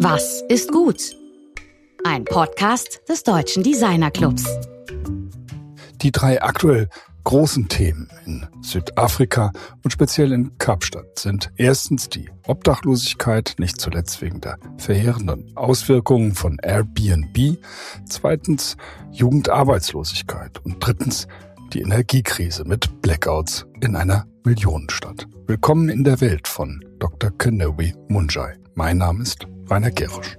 Was ist gut? Ein Podcast des Deutschen Designer Clubs. Die drei aktuell großen Themen in Südafrika und speziell in Kapstadt sind erstens die Obdachlosigkeit, nicht zuletzt wegen der verheerenden Auswirkungen von Airbnb, zweitens Jugendarbeitslosigkeit und drittens die Energiekrise mit Blackouts in einer Millionenstadt. Willkommen in der Welt von Dr. Kenewi Munjai. Mein Name ist Rainer Gerisch.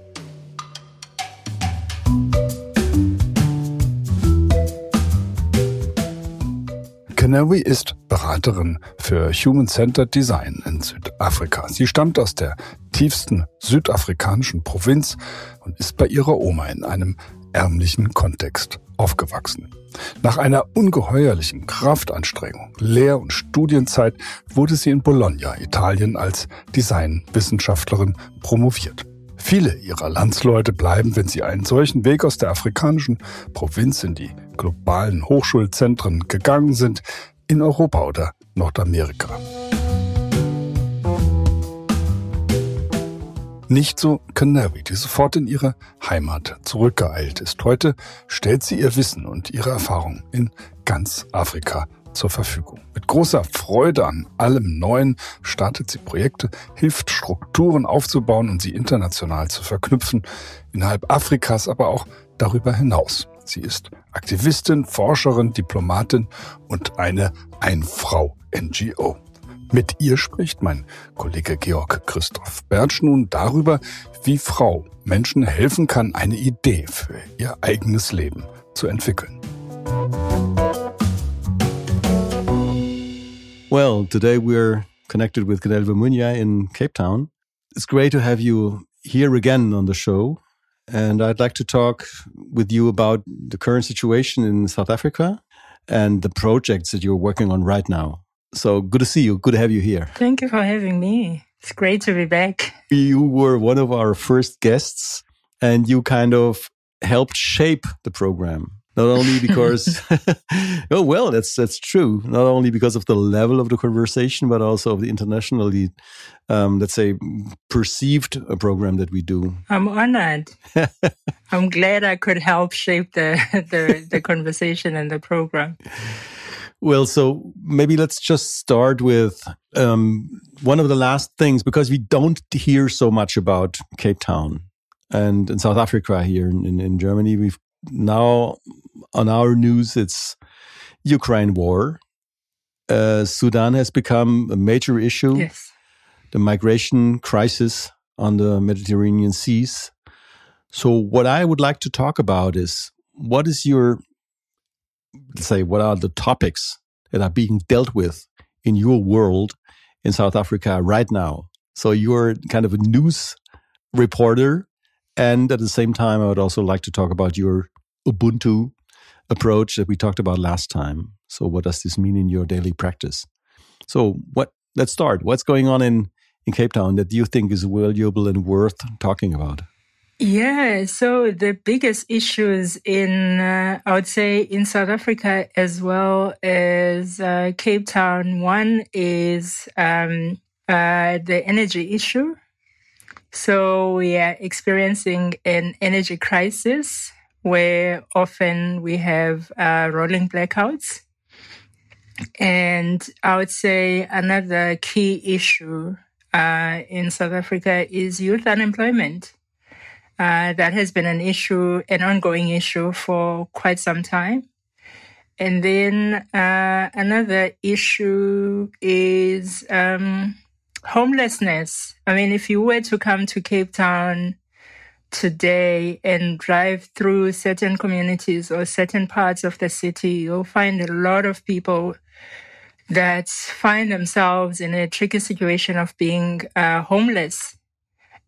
Canary ist Beraterin für Human-Centered Design in Südafrika. Sie stammt aus der tiefsten südafrikanischen Provinz und ist bei ihrer Oma in einem ärmlichen Kontext aufgewachsen. Nach einer ungeheuerlichen Kraftanstrengung, Lehr- und Studienzeit wurde sie in Bologna, Italien, als Designwissenschaftlerin promoviert. Viele ihrer Landsleute bleiben, wenn sie einen solchen Weg aus der afrikanischen Provinz in die globalen Hochschulzentren gegangen sind, in Europa oder Nordamerika. Nicht so Canary, die sofort in ihre Heimat zurückgeeilt ist. Heute stellt sie ihr Wissen und ihre Erfahrung in ganz Afrika zur Verfügung. Mit großer Freude an allem Neuen startet sie Projekte, hilft Strukturen aufzubauen und sie international zu verknüpfen, innerhalb Afrikas, aber auch darüber hinaus. Sie ist Aktivistin, Forscherin, Diplomatin und eine Ein-Frau-NGO. Mit ihr spricht mein Kollege Georg Christoph Bertsch nun darüber, wie Frau Menschen helfen kann, eine Idee für ihr eigenes Leben zu entwickeln. Well, today we're connected with Keneilwe Munya in Cape Town. It's great to have you here again on the show. And I'd like to talk with you about the current situation in South Africa and the projects that you're working on right now. So good to see you. Good to have you here. Thank you for having me. It's great to be back. You were one of our first guests and you kind of helped shape the program. Not only because, oh well, that's that's true. Not only because of the level of the conversation, but also of the internationally, um, let's say, perceived uh, program that we do. I'm honored. I'm glad I could help shape the the, the conversation and the program. Well, so maybe let's just start with um, one of the last things because we don't hear so much about Cape Town and in South Africa here in, in, in Germany. We've now on our news it's Ukraine war. Uh, Sudan has become a major issue. Yes. The migration crisis on the Mediterranean seas. So, what I would like to talk about is what is your let's say, what are the topics that are being dealt with in your world in South Africa right now? So you're kind of a news reporter. And at the same time, I would also like to talk about your Ubuntu approach that we talked about last time. So what does this mean in your daily practice? So what let's start. What's going on in, in Cape Town that you think is valuable and worth talking about? Yeah, so the biggest issues in, uh, I would say, in South Africa as well as uh, Cape Town, one is um, uh, the energy issue. So we are experiencing an energy crisis where often we have uh, rolling blackouts. And I would say another key issue uh, in South Africa is youth unemployment. Uh, that has been an issue, an ongoing issue for quite some time. And then uh, another issue is um, homelessness. I mean, if you were to come to Cape Town today and drive through certain communities or certain parts of the city, you'll find a lot of people that find themselves in a tricky situation of being uh, homeless.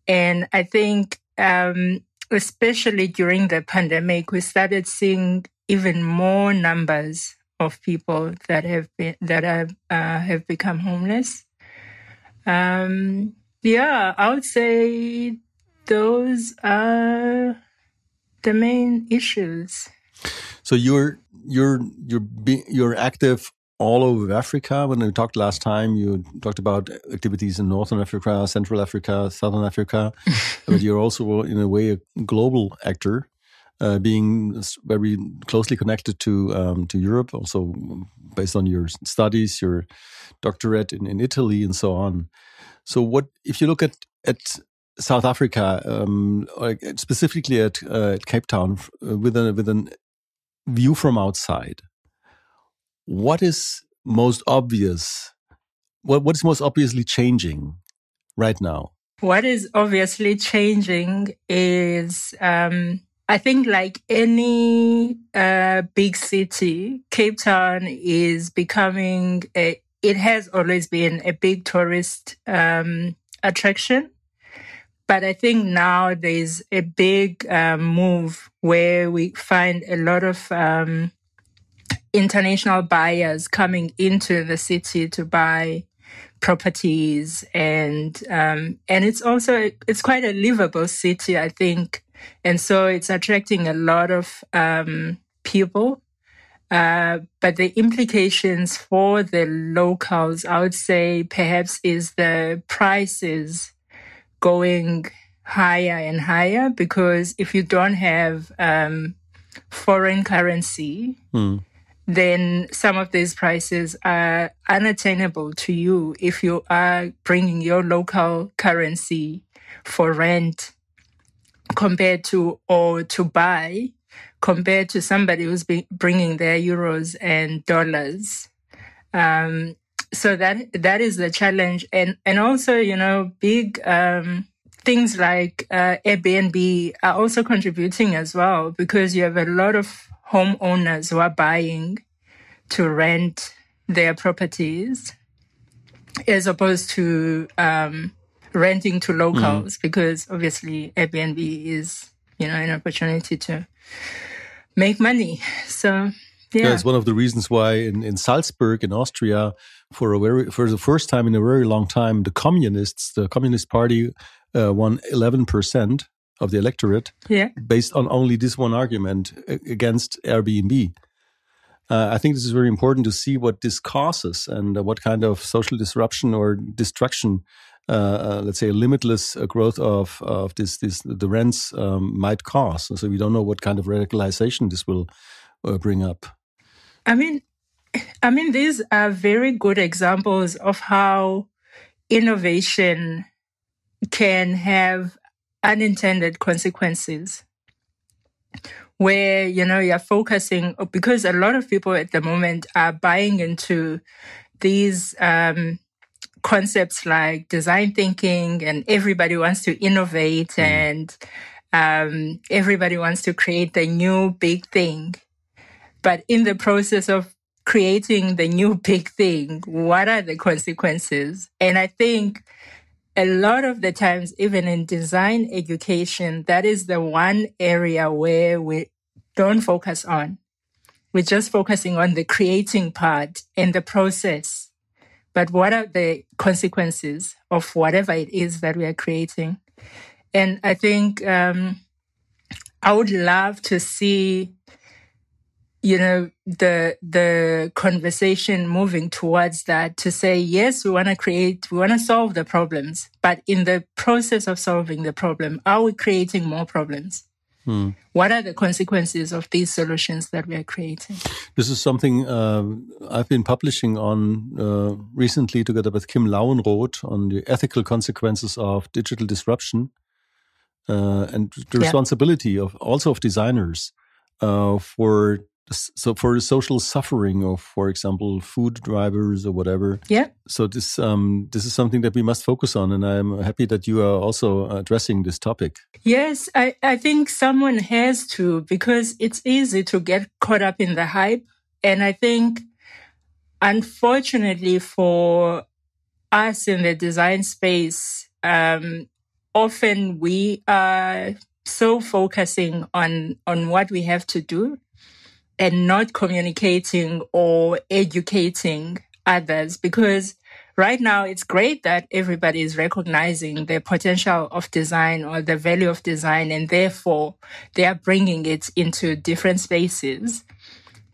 And I think um, especially during the pandemic, we started seeing even more numbers of people that have been that have uh, have become homeless. Um, yeah, I would say those are the main issues. So you're you're you're be, you're active all over Africa. When we talked last time, you talked about activities in Northern Africa, Central Africa, Southern Africa, but you're also, in a way, a global actor. Uh, being very closely connected to um, to Europe, also based on your studies, your doctorate in, in Italy, and so on. So, what if you look at at South Africa, um, specifically at, uh, at, Cape Town, uh, with a with view from outside? What is most obvious? What what is most obviously changing right now? What is obviously changing is, um, I think, like any uh, big city, Cape Town is becoming a. It has always been a big tourist um, attraction but I think now there's a big um, move where we find a lot of um, international buyers coming into the city to buy properties and um, and it's also it's quite a livable city I think and so it's attracting a lot of um, people uh, but the implications for the locals I would say perhaps is the prices going higher and higher because if you don't have um, foreign currency, mm. then some of these prices are unattainable to you if you are bringing your local currency for rent compared to or to buy compared to somebody who's bringing their euros and dollars. Um, so that that is the challenge and and also you know big um, things like uh, airbnb are also contributing as well because you have a lot of homeowners who are buying to rent their properties as opposed to um, renting to locals mm. because obviously airbnb is you know an opportunity to make money so yeah. it's one of the reasons why in, in Salzburg in Austria, for a very for the first time in a very long time, the communists, the Communist Party, uh, won eleven percent of the electorate. Yeah. based on only this one argument against Airbnb. Uh, I think this is very important to see what this causes and uh, what kind of social disruption or destruction, uh, uh let's say, limitless uh, growth of of this this the rents um, might cause. So we don't know what kind of radicalization this will bring up. I mean, I mean, these are very good examples of how innovation can have unintended consequences where you know you're focusing because a lot of people at the moment are buying into these um, concepts like design thinking and everybody wants to innovate mm. and um, everybody wants to create the new big thing but in the process of creating the new big thing, what are the consequences? And I think a lot of the times, even in design education, that is the one area where we don't focus on. We're just focusing on the creating part and the process. But what are the consequences of whatever it is that we are creating? And I think um, I would love to see you know the the conversation moving towards that to say yes we want to create we want to solve the problems but in the process of solving the problem are we creating more problems hmm. what are the consequences of these solutions that we are creating this is something uh, i've been publishing on uh, recently together with kim lauenroth on the ethical consequences of digital disruption uh, and the responsibility yeah. of also of designers uh, for so for social suffering of for example food drivers or whatever. Yeah. So this um this is something that we must focus on and i'm happy that you are also addressing this topic. Yes i i think someone has to because it's easy to get caught up in the hype and i think unfortunately for us in the design space um often we are so focusing on on what we have to do and not communicating or educating others because right now it's great that everybody is recognizing the potential of design or the value of design and therefore they are bringing it into different spaces.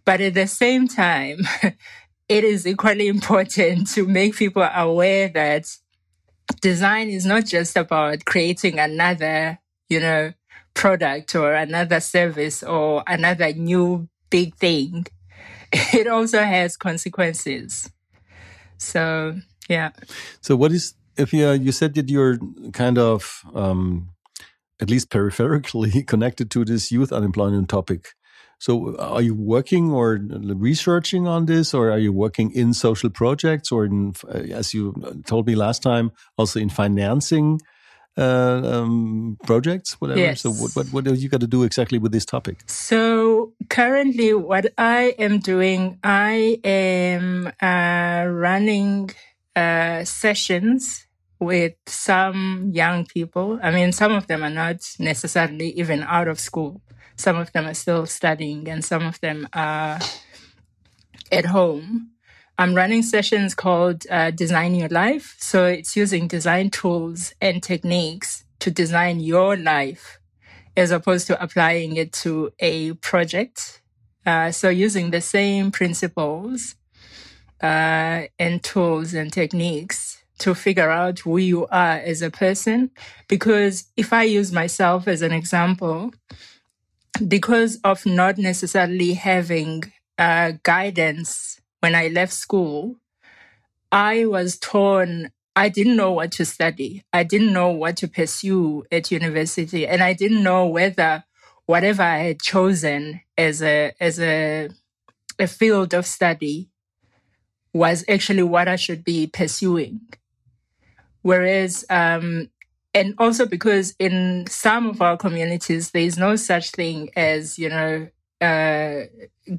But at the same time it is equally important to make people aware that design is not just about creating another, you know, product or another service or another new big thing. It also has consequences. So, yeah. So, what is, if you, you said that you're kind of, um, at least peripherically connected to this youth unemployment topic. So, are you working or researching on this, or are you working in social projects, or in, as you told me last time, also in financing uh, um, projects, whatever? Yes. So, what, what what do you got to do exactly with this topic? So, currently, what I am doing, I am uh, running uh, sessions with some young people. I mean, some of them are not necessarily even out of school some of them are still studying, and some of them are at home. I'm running sessions called uh, Design Your Life. So it's using design tools and techniques to design your life as opposed to applying it to a project. Uh, so using the same principles uh, and tools and techniques to figure out who you are as a person. Because if I use myself as an example, because of not necessarily having uh, guidance when I left school, I was torn. I didn't know what to study. I didn't know what to pursue at university, and I didn't know whether whatever I had chosen as a as a a field of study was actually what I should be pursuing. Whereas um, and also because in some of our communities there is no such thing as you know uh,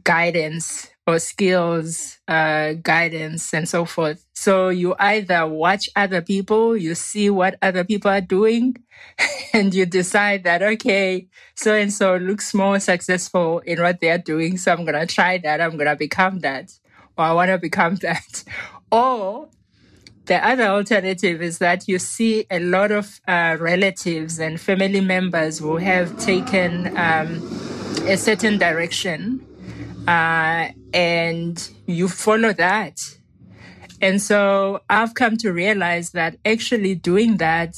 guidance or skills uh, guidance and so forth. So you either watch other people you see what other people are doing and you decide that okay so and so looks more successful in what they're doing so i'm gonna try that i'm gonna become that or i want to become that. Or the other alternative is that you see a lot of uh, relatives and family members who have taken um, a certain direction uh, and you follow that. And so I've come to realize that actually doing that,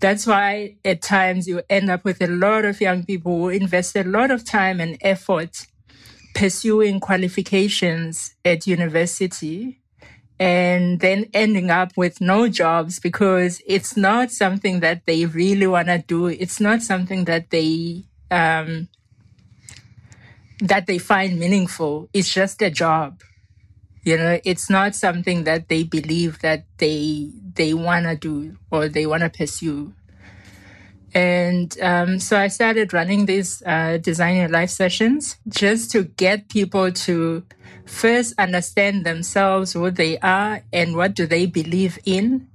that's why at times you end up with a lot of young people who invest a lot of time and effort pursuing qualifications at university and then ending up with no jobs because it's not something that they really want to do. It's not something that they um, that they find meaningful. It's just a job. You know, it's not something that they believe that they they want to do or they want to pursue. And um, so I started running these uh, design your life sessions just to get people to first understand themselves, who they are, and what do they believe in,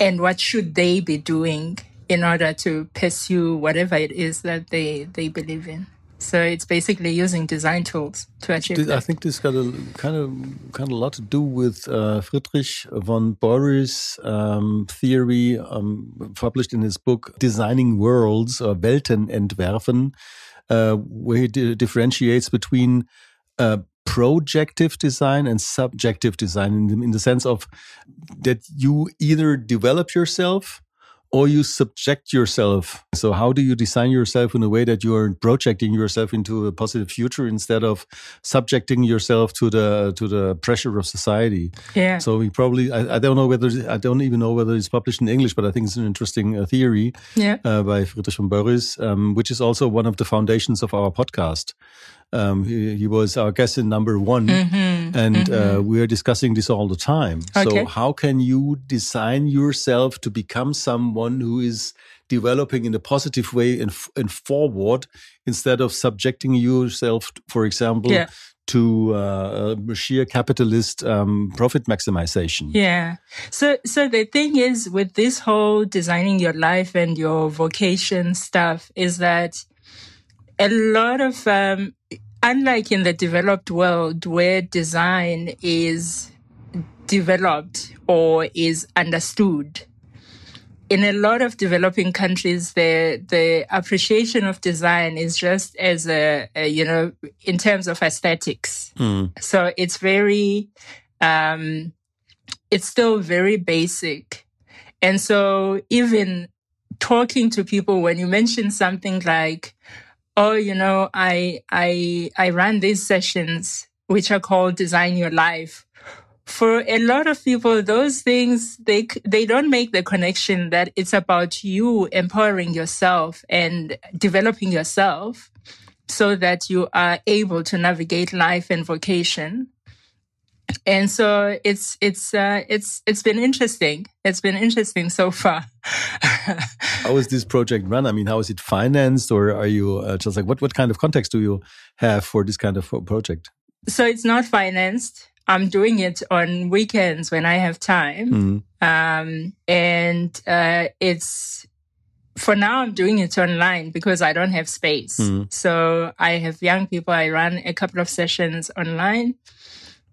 and what should they be doing in order to pursue whatever it is that they, they believe in. So it's basically using design tools to achieve. I think this got a kind of kind of a lot to do with uh, Friedrich von Borries' um, theory, um, published in his book "Designing Worlds" or "Welten entwerfen," uh, where he differentiates between uh, projective design and subjective design in, in the sense of that you either develop yourself or you subject yourself. So how do you design yourself in a way that you are projecting yourself into a positive future instead of subjecting yourself to the to the pressure of society? Yeah. So we probably I, I don't know whether I don't even know whether it's published in English, but I think it's an interesting uh, theory Yeah. uh, by Friedrich von Borries, um, which is also one of the foundations of our podcast. Um, he, he was our guest in number one, and Uh, we are discussing this all the time. Okay. So, how can you design yourself to become someone who is developing in a positive way and, f- and forward instead of subjecting yourself, for example, Yeah. to uh, sheer capitalist um, profit maximization? Yeah. So so the thing is with this whole designing your life and your vocation stuff is that a lot of um unlike in the developed world where design is developed or is understood in a lot of developing countries, the the appreciation of design is just as a, a you know in terms of aesthetics. Mm. So it's very, um, it's still very basic, and so even talking to people when you mention something like, "Oh, you know, I I I run these sessions which are called Design Your Life." for a lot of people, those things, they, they don't make the connection that it's about you empowering yourself and developing yourself so that you are able to navigate life and vocation. And so it's, it's, uh, it's, it's been interesting. It's been interesting so far. how is this project run? I mean, how is it financed or are you uh, just like, what, what kind of context do you have for this kind of project? So it's not financed. I'm doing it on weekends when I have time. Mm. Um, and uh, it's for now, I'm doing it online because I don't have space. Mm. So I have young people. I run a couple of sessions online.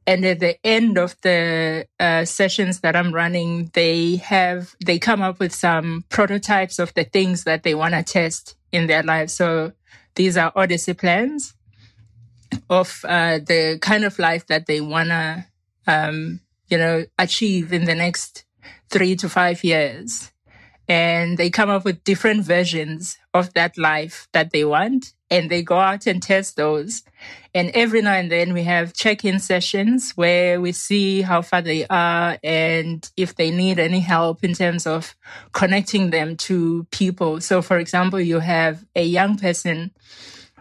And at the end of the uh, sessions that I'm running, they have, they come up with some prototypes of the things that they want to test in their lives. So these are Odyssey plans of uh, the kind of life that they wanna, um, you know, achieve in the next three to five years. And they come up with different versions of that life that they want. And they go out and test those. And every now and then we have check-in sessions where we see how far they are and if they need any help in terms of connecting them to people. So for example, you have a young person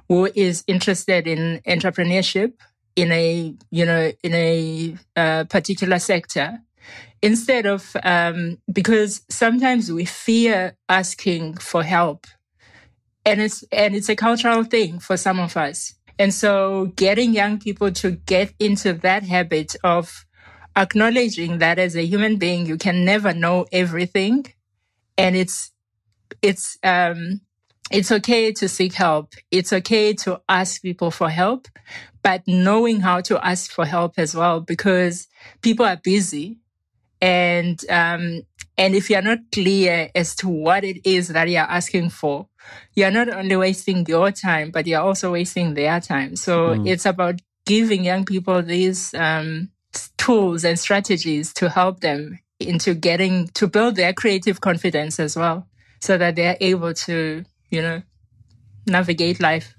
who is interested in entrepreneurship in a you know in a uh, particular sector instead of um, because sometimes we fear asking for help and it's and it's a cultural thing for some of us and so getting young people to get into that habit of acknowledging that as a human being you can never know everything and it's it's um it's okay to seek help. It's okay to ask people for help, but knowing how to ask for help as well, because people are busy. And, um, and if you're not clear as to what it is that you're asking for, you're not only wasting your time, but you're also wasting their time. So mm. it's about giving young people these, um, tools and strategies to help them into getting to build their creative confidence as well so that they're able to you know navigate life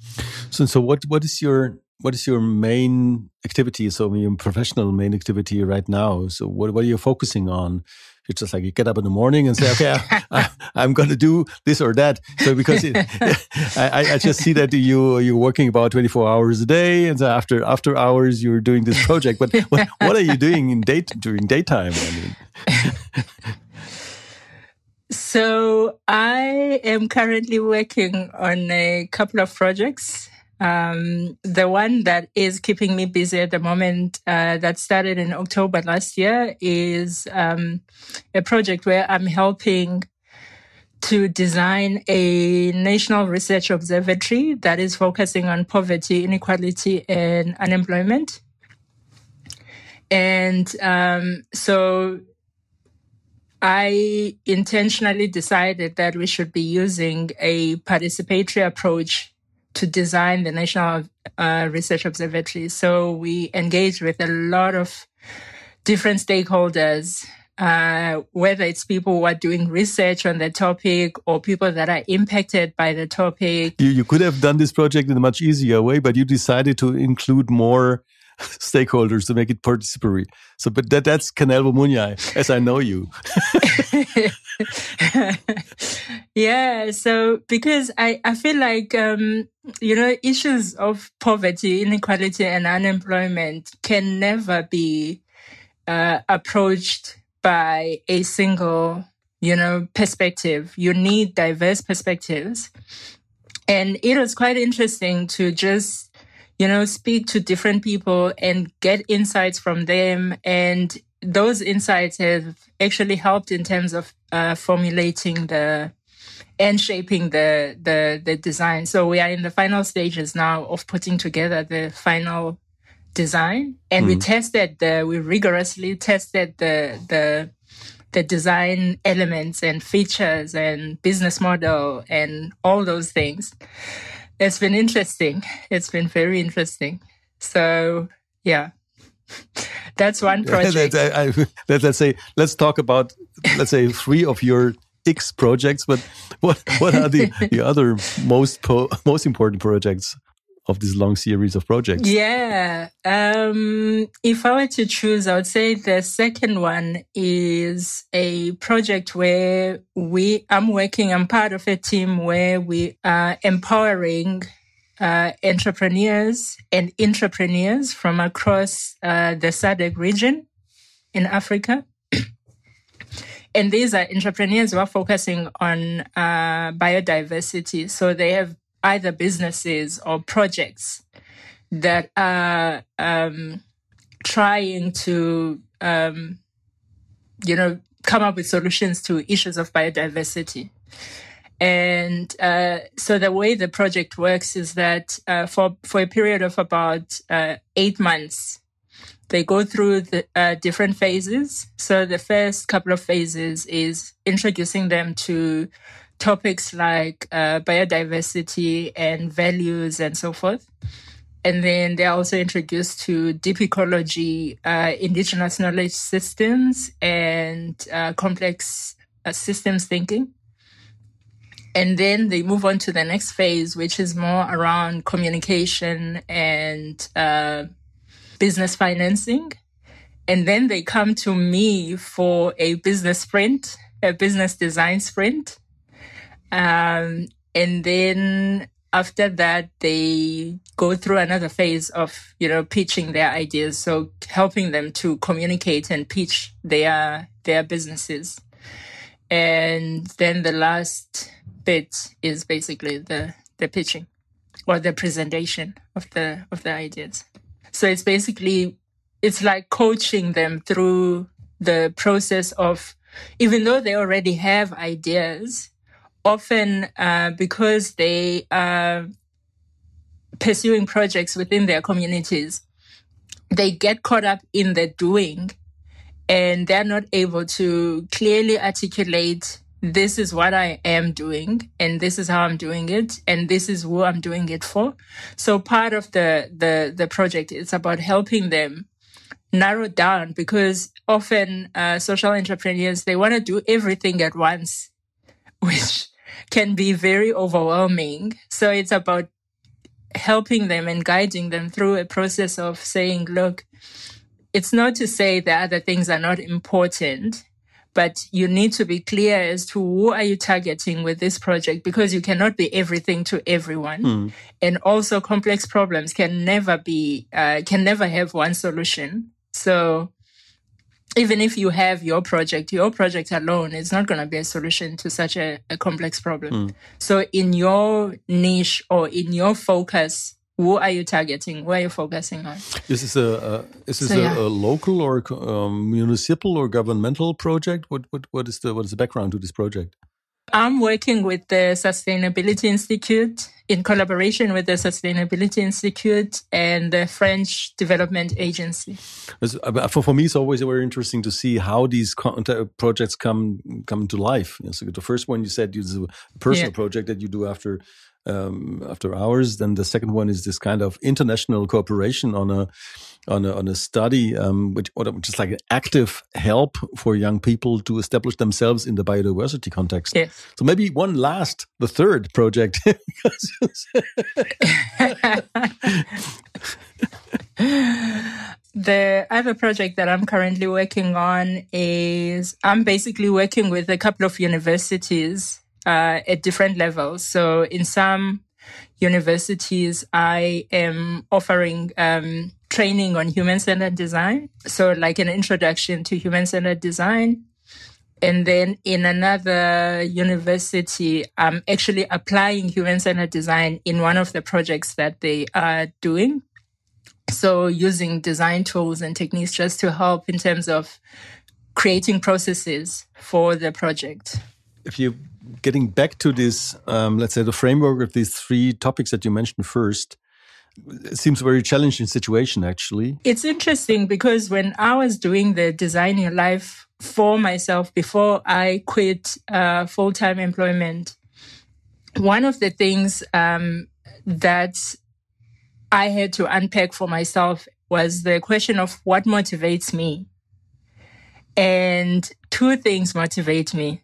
so so what what is your what is your main activity? So your professional main activity right now. So what, what are you focusing on? You just like you get up in the morning and say okay I, am going to do this or that. So because it, I, I just see that you you're working about 24 hours a day and so after after hours you're doing this project. But what, what are you doing in day during daytime I mean? So I am currently working on a couple of projects. Um, the one that is keeping me busy at the moment, uh, that started in October last year, is um, a project where I'm helping to design a national research observatory that is focusing on poverty, inequality, and unemployment. And um, so I intentionally decided that we should be using a participatory approach to design the National uh, Research Observatory. So we engage with a lot of different stakeholders, uh, whether it's people who are doing research on the topic or people that are impacted by the topic. You, you could have done this project in a much easier way, but you decided to include more stakeholders to make it participatory. So, but that that's Keneilwe Munyai, as I know you. yeah. So because I I feel like um you know issues of poverty, inequality, and unemployment can never be uh, approached by a single you know perspective. You need diverse perspectives. And it was quite interesting to just you know, speak to different people and get insights from them. And those insights have actually helped in terms of uh, formulating the and shaping the, the the design. So we are in the final stages now of putting together the final design, and mm. we tested the we rigorously tested the the the design elements and features and business model and all those things. It's been interesting. It's been very interesting. So yeah, that's one project. I, I, let, us say, let's talk about, let's say, three of your X projects. But what what are the, the other most most important projects of this long series of projects? Yeah. Um, if I were to choose, I would say the second one is a project where we, I'm working, I'm part of a team where we are empowering uh, entrepreneurs and entrepreneurs from across uh, the SADC region in Africa. and these are entrepreneurs who are focusing on uh, biodiversity. So they have either businesses or projects that are um, trying to, um, you know, come up with solutions to issues of biodiversity. And uh, so the way the project works is that uh, for for a period of about uh, eight months, they go through the uh, different phases. So the first couple of phases is introducing them to topics like uh, biodiversity and values and so forth. And then they're also introduced to deep ecology, uh, indigenous knowledge systems, and uh, complex uh, systems thinking. And then they move on to the next phase, which is more around communication and uh, business financing. And then they come to me for a business sprint, a business design sprint um, and then after that, they go through another phase of, you know, pitching their ideas. So helping them to communicate and pitch their, their businesses. And then the last bit is basically the, the pitching or the presentation of the, of the ideas. So it's basically, it's like coaching them through the process of, even though they already have ideas, often uh, because they are pursuing projects within their communities, they get caught up in the doing and they're not able to clearly articulate this is what I am doing and this is how I'm doing it and this is who I'm doing it for. So part of the the the project is about helping them narrow down because often uh, social entrepreneurs they want to do everything at once which can be very overwhelming. So it's about helping them and guiding them through a process of saying, look, it's not to say that other things are not important, but you need to be clear as to who are you targeting with this project because you cannot be everything to everyone. Mm. And also complex problems can never be, uh, can never have one solution. So even if you have your project, your project alone is not going to be a solution to such a, a complex problem. Mm. So in your niche or in your focus, who are you targeting? Where are you focusing on? Is this a, uh, is this so, a, yeah. a, local or um, municipal or governmental project? What, what what is the what is the background to this project? I'm working with the Sustainability Institute in collaboration with the Sustainability Institute and the French Development Agency. Uh, for, for me, it's always very interesting to see how these projects come come to life. So the first one you said is a personal yeah. project that you do after um, after hours. Then the second one is this kind of international cooperation on a on a, on a study, um, which, which is like an active help for young people to establish themselves in the biodiversity context. Yes. So maybe one last, the third project. the other project that I'm currently working on is I'm basically working with a couple of universities uh, at different levels. So in some universities, I am offering um, training on human centered design. So, like an introduction to human centered design. And then in another university, I'm actually applying human centered design in one of the projects that they are doing. So, using design tools and techniques just to help in terms of creating processes for the project. If you getting back to this, um, let's say the framework of these three topics that you mentioned first, it seems a very challenging situation actually. It's interesting because when I was doing the Design Your Life for myself before I quit uh, full time employment, one of the things um, that I had to unpack for myself was the question of what motivates me. And two things motivate me.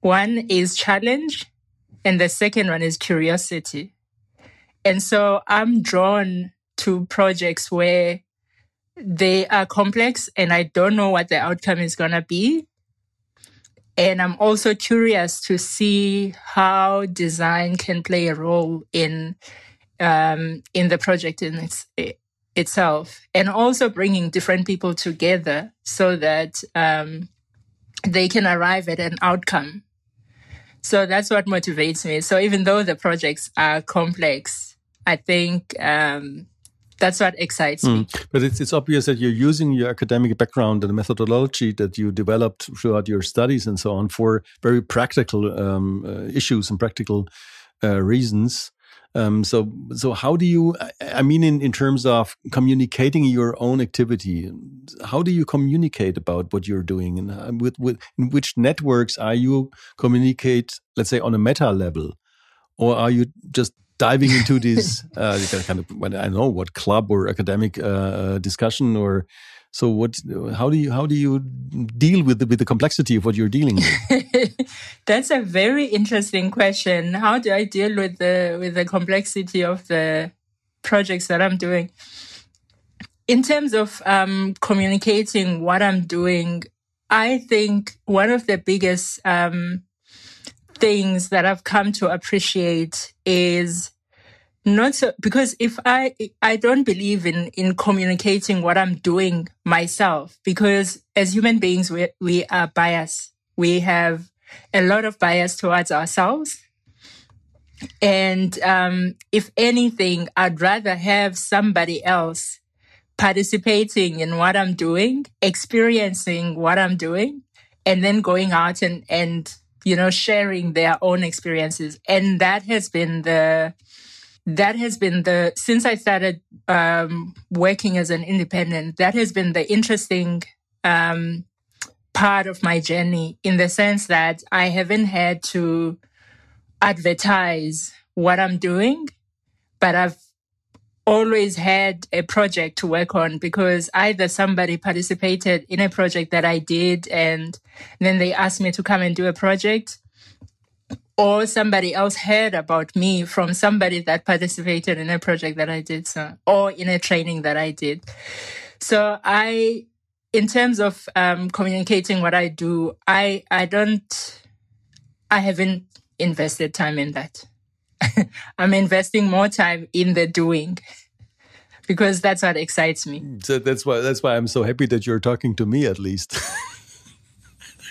One is challenge, and the second one is curiosity. And so I'm drawn to projects where they are complex and I don't know what the outcome is going to be. And I'm also curious to see how design can play a role in um, in the project in its, itself, and also bringing different people together so that um, they can arrive at an outcome. So that's what motivates me. So even though the projects are complex, I think um, that's what excites mm. me. But it's, it's obvious that you're using your academic background and the methodology that you developed throughout your studies and so on for very practical um, uh, issues and practical uh, reasons. Um, so, so how do you? I mean, in, in terms of communicating your own activity, how do you communicate about what you're doing, and uh, with, with in which networks are you communicate? Let's say on a meta level, or are you just diving into this uh, kind of I don't know what club or academic uh, uh, discussion or so what how do you how do you deal with the, with the complexity of what you're dealing with? That's a very interesting question. How do i deal with the with the complexity of the projects that i'm doing? In terms of um, communicating what i'm doing i think one of the biggest um, things that I've come to appreciate is not so because if I I don't believe in in communicating what I'm doing myself because as human beings we we are biased. We have a lot of bias towards ourselves. And um, if anything, I'd rather have somebody else participating in what I'm doing, experiencing what I'm doing, and then going out and, and you know, sharing their own experiences. And that has been the, that has been the, since I started um, working as an independent, that has been the interesting um, part of my journey in the sense that I haven't had to advertise what I'm doing, but I've always had a project to work on because either somebody participated in a project that I did and then they asked me to come and do a project or somebody else heard about me from somebody that participated in a project that I did so, or in a training that I did. So I, in terms of um, communicating what I do, I, I don't, I haven't invested time in that. I'm investing more time in the doing because that's what excites me. So that's why that's why I'm so happy that you're talking to me at least.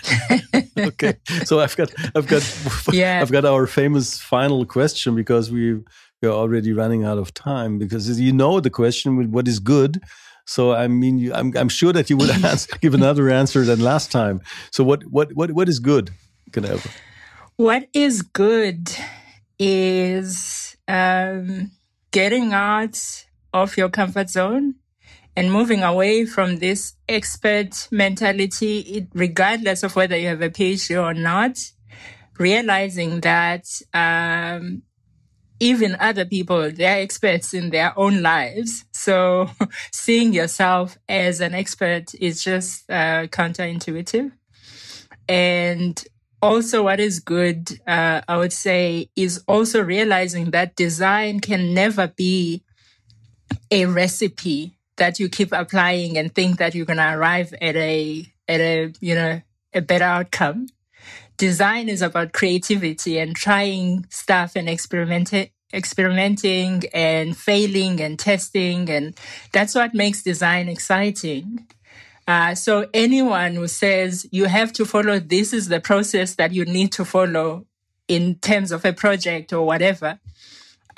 okay, so I've got I've got yeah. I've got our famous final question because we we're already running out of time because you know the question with what is good. So I mean, you, I'm I'm sure that you would answer, give another answer than last time. So what what what what is good, Keneilwe? What is good is um, getting out of your comfort zone and moving away from this expert mentality, regardless of whether you have a PhD or not, realizing that um, even other people, they're experts in their own lives. So seeing yourself as an expert is just uh, counterintuitive. And also what is good, uh, I would say, is also realizing that design can never be a recipe that you keep applying and think that you're going to arrive at a, at a, you know, a better outcome. Design is about creativity and trying stuff and experimenting, experimenting and failing and testing. And that's what makes design exciting. Uh, so anyone who says you have to follow this is the process that you need to follow in terms of a project or whatever,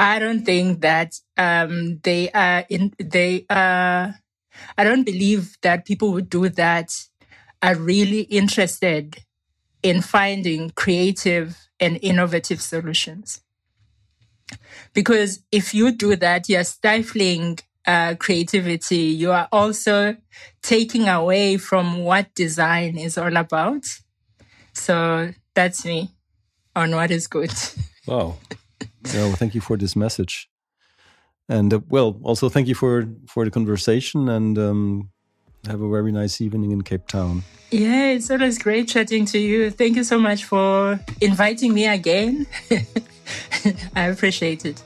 I don't think that um, they are in. They are. I don't believe that people who do that are really interested in finding creative and innovative solutions. Because if you do that, you're stifling uh, creativity, you are also taking away from what design is all about. So that's me on what is good. Wow. well, thank you for this message. And uh, well, also thank you for for the conversation and um, have a very nice evening in Cape Town. Yeah, it's always great chatting to you. Thank you so much for inviting me again. I appreciate it.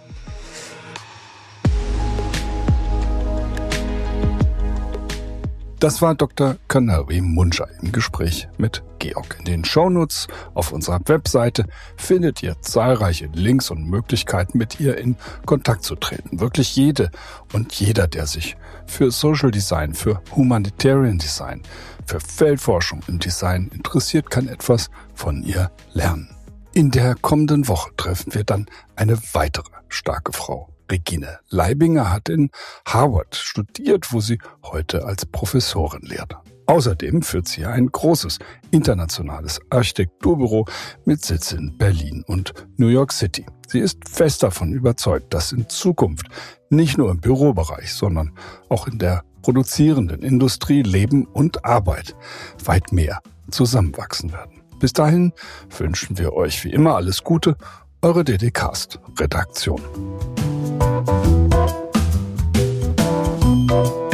Das war Dr. Kanawi Munja im Gespräch mit Georg. In den Shownotes auf unserer Webseite findet ihr zahlreiche Links und Möglichkeiten, mit ihr in Kontakt zu treten. Wirklich jede und jeder, der sich für Social Design, für Humanitarian Design, für Feldforschung im Design interessiert, kann etwas von ihr lernen. In der kommenden Woche treffen wir dann eine weitere starke Frau. Regine Leibinger hat in Harvard studiert, wo sie heute als Professorin lehrt. Außerdem führt sie ein großes internationales Architekturbüro mit Sitz in Berlin und New York City. Sie ist fest davon überzeugt, dass in Zukunft nicht nur im Bürobereich, sondern auch in der produzierenden Industrie Leben und Arbeit weit mehr zusammenwachsen werden. Bis dahin wünschen wir euch wie immer alles Gute, eure DDcast Redaktion. Thank you.